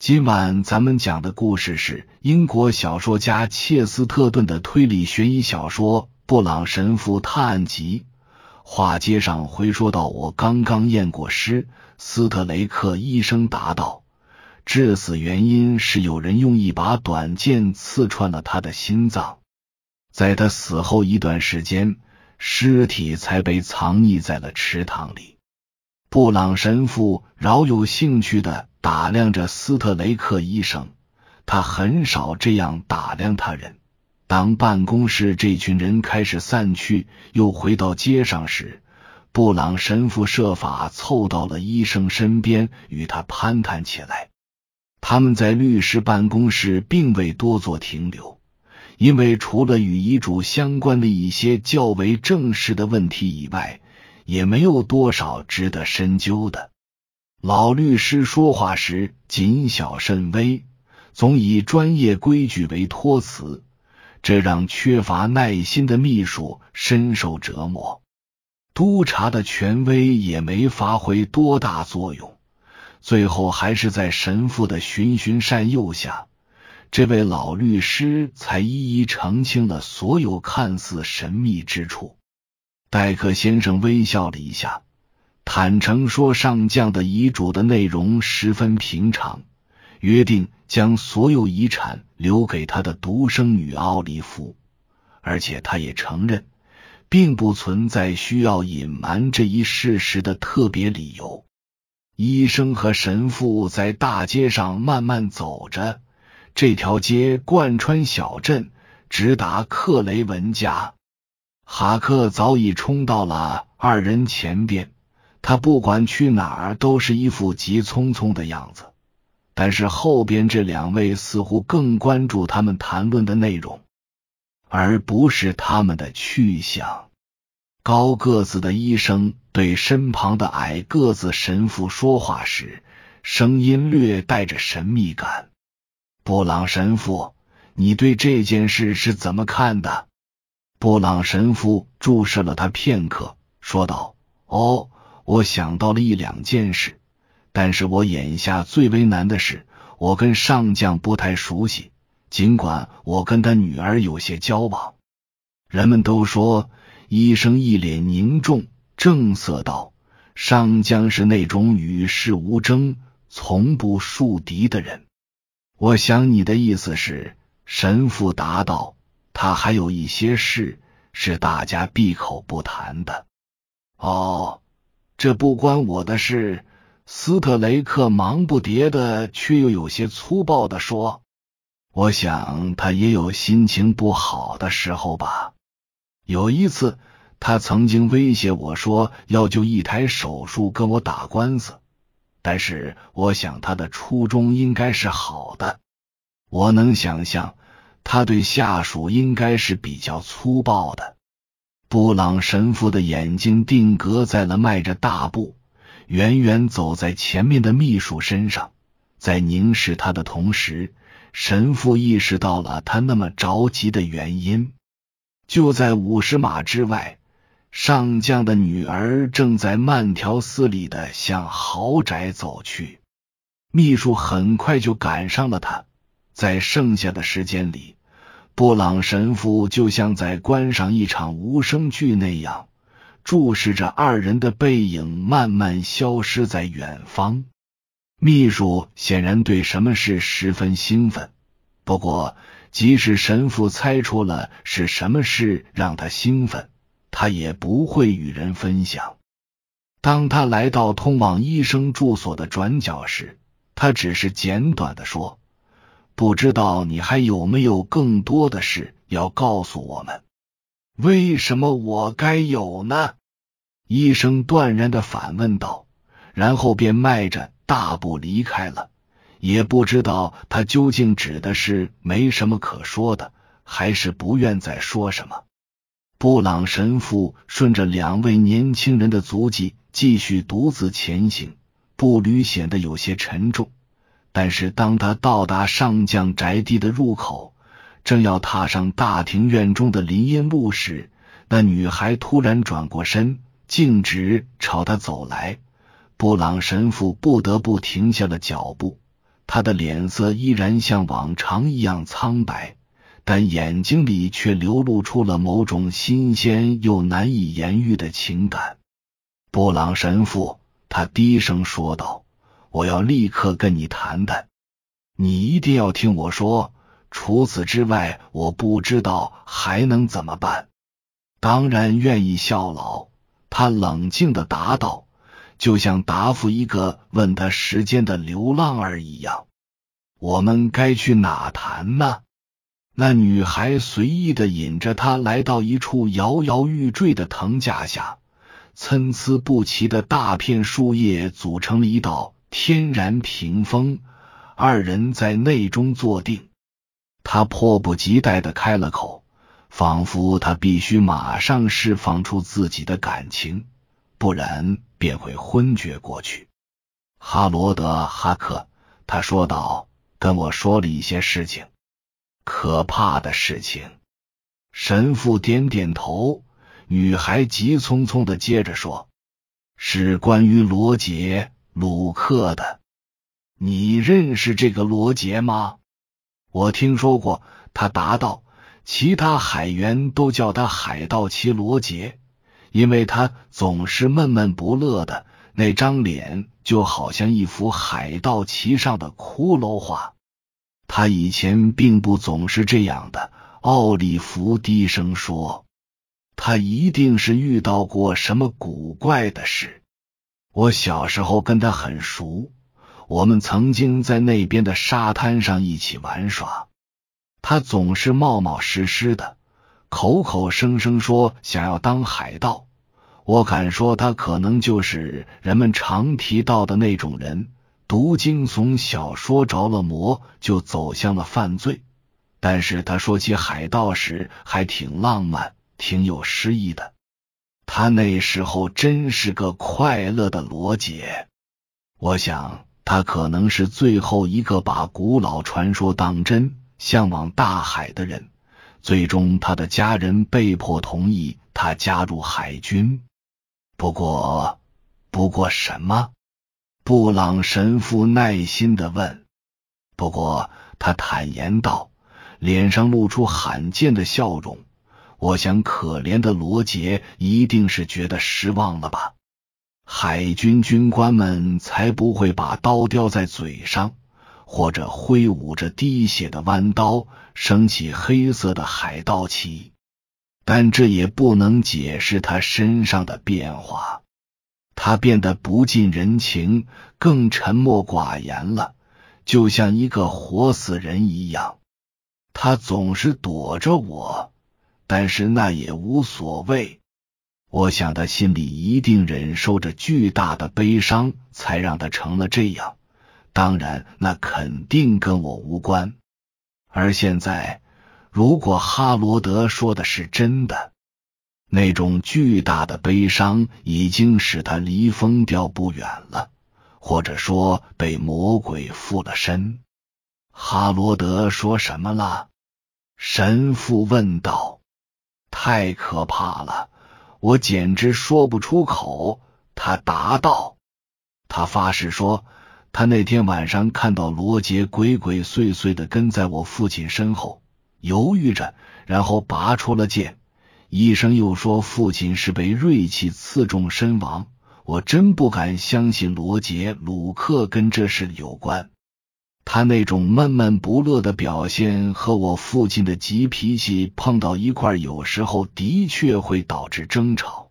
今晚咱们讲的故事是英国小说家切斯特顿的推理悬疑小说《布朗神父探案集》。话接上回说到，我刚刚验过尸，斯特雷克医生答道，致死原因是有人用一把短剑刺穿了他的心脏，在他死后一段时间，尸体才被藏匿在了池塘里。布朗神父饶有兴趣的打量着斯特雷克医生，他很少这样打量他人。当办公室这群人开始散去，又回到街上时，布朗神父设法凑到了医生身边，与他攀谈起来。他们在律师办公室并未多做停留，因为除了与遗嘱相关的一些较为正式的问题以外。也没有多少值得深究的。老律师说话时谨小慎微，总以专业规矩为托词，这让缺乏耐心的秘书深受折磨。督察的权威也没发挥多大作用，最后还是在神父的循循善诱下，这位老律师才一一澄清了所有看似神秘之处。戴克先生微笑了一下，坦诚说：“上将的遗嘱的内容十分平常，约定将所有遗产留给他的独生女奥利弗，而且他也承认，并不存在需要隐瞒这一事实的特别理由。”医生和神父在大街上慢慢走着，这条街贯穿小镇，直达克雷文家。哈克早已冲到了二人前边，他不管去哪儿都是一副急匆匆的样子。但是后边这两位似乎更关注他们谈论的内容，而不是他们的去向。高个子的医生对身旁的矮个子神父说话时，声音略带着神秘感：“布朗神父，你对这件事是怎么看的？”布朗神父注视了他片刻，说道：“哦，我想到了一两件事，但是我眼下最为难的是，我跟上将不太熟悉，尽管我跟他女儿有些交往。人们都说，医生一脸凝重，正色道：上将是那种与世无争、从不树敌的人。我想你的意思是，神父答道。”他还有一些事是大家闭口不谈的。哦，这不关我的事。斯特雷克忙不迭的，却又有些粗暴的说：“我想他也有心情不好的时候吧。有一次，他曾经威胁我说要就一台手术跟我打官司。但是，我想他的初衷应该是好的。我能想象。”他对下属应该是比较粗暴的。布朗神父的眼睛定格在了迈着大步、远远走在前面的秘书身上，在凝视他的同时，神父意识到了他那么着急的原因。就在五十码之外，上将的女儿正在慢条斯理的向豪宅走去。秘书很快就赶上了他。在剩下的时间里，布朗神父就像在观赏一场无声剧那样，注视着二人的背影慢慢消失在远方。秘书显然对什么事十分兴奋，不过即使神父猜出了是什么事让他兴奋，他也不会与人分享。当他来到通往医生住所的转角时，他只是简短的说。不知道你还有没有更多的事要告诉我们？为什么我该有呢？医生断然的反问道，然后便迈着大步离开了。也不知道他究竟指的是没什么可说的，还是不愿再说什么。布朗神父顺着两位年轻人的足迹继续独自前行，步履显得有些沉重。但是，当他到达上将宅地的入口，正要踏上大庭院中的林荫路时，那女孩突然转过身，径直朝他走来。布朗神父不得不停下了脚步。他的脸色依然像往常一样苍白，但眼睛里却流露出了某种新鲜又难以言喻的情感。布朗神父，他低声说道：“我要立刻跟你谈谈，你一定要听我说。除此之外，我不知道还能怎么办。当然愿意效劳。”他冷静的答道。就像答复一个问他时间的流浪儿一样，我们该去哪谈呢？那女孩随意的引着他来到一处摇摇欲坠的藤架下，参差不齐的大片树叶组成了一道天然屏风，二人在内中坐定。他迫不及待的开了口，仿佛他必须马上释放出自己的感情。不然便会昏厥过去。哈罗德·哈克，他说道，跟我说了一些事情，可怕的事情。神父点点头，女孩急匆匆的接着说：“是关于罗杰·鲁克的。你认识这个罗杰吗？”我听说过，他答道。其他海员都叫他海盗奇罗杰。因为他总是闷闷不乐的，那张脸就好像一幅海盗旗上的骷髅画。他以前并不总是这样的。奥利弗低声说：“他一定是遇到过什么古怪的事。我小时候跟他很熟，我们曾经在那边的沙滩上一起玩耍。他总是冒冒失失的。”口口声声说想要当海盗，我敢说他可能就是人们常提到的那种人，读惊悚小说着了魔，就走向了犯罪。但是他说起海盗时还挺浪漫，挺有诗意的。他那时候真是个快乐的罗杰。我想他可能是最后一个把古老传说当真、向往大海的人。最终，他的家人被迫同意他加入海军。不过，不过什么？布朗神父耐心的问。不过，他坦言道，脸上露出罕见的笑容。我想，可怜的罗杰一定是觉得失望了吧？海军军官们才不会把刀叼在嘴上。或者挥舞着滴血的弯刀，升起黑色的海盗旗，但这也不能解释他身上的变化。他变得不近人情，更沉默寡言了，就像一个活死人一样。他总是躲着我，但是那也无所谓。我想他心里一定忍受着巨大的悲伤，才让他成了这样。当然，那肯定跟我无关。而现在，如果哈罗德说的是真的，那种巨大的悲伤已经使他离疯掉不远了，或者说被魔鬼附了身。哈罗德说什么了？神父问道。太可怕了，我简直说不出口。他答道。他发誓说。他那天晚上看到罗杰鬼鬼祟祟的跟在我父亲身后，犹豫着，然后拔出了剑。医生又说父亲是被锐器刺中身亡。我真不敢相信罗杰·鲁克跟这事有关。他那种闷闷不乐的表现和我父亲的急脾气碰到一块，有时候的确会导致争吵，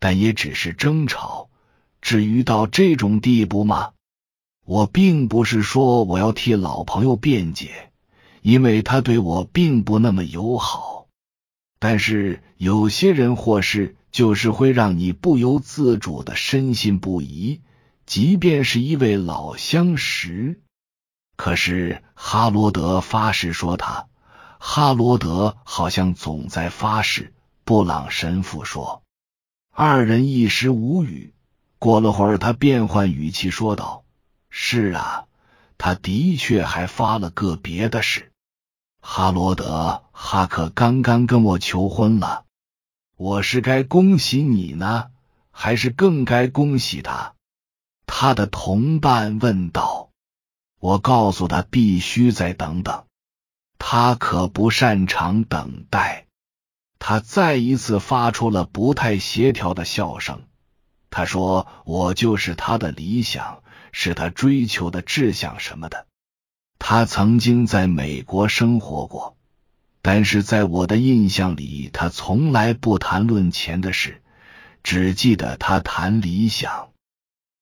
但也只是争吵。至于到这种地步吗？我并不是说我要替老朋友辩解，因为他对我并不那么友好。但是有些人或事就是会让你不由自主的深信不疑，即便是一位老相识。可是哈罗德发誓说他，哈罗德好像总在发誓。布朗神父说，二人一时无语。过了会儿，他变换语气说道。是啊，他的确还发了个别的誓。哈罗德·哈克刚刚跟我求婚了，我是该恭喜你呢，还是更该恭喜他？他的同伴问道。我告诉他必须再等等，他可不擅长等待。他再一次发出了不太协调的笑声。他说：“我就是他的理想，是他追求的志向什么的。他曾经在美国生活过，但是在我的印象里，他从来不谈论钱的事，只记得他谈理想。”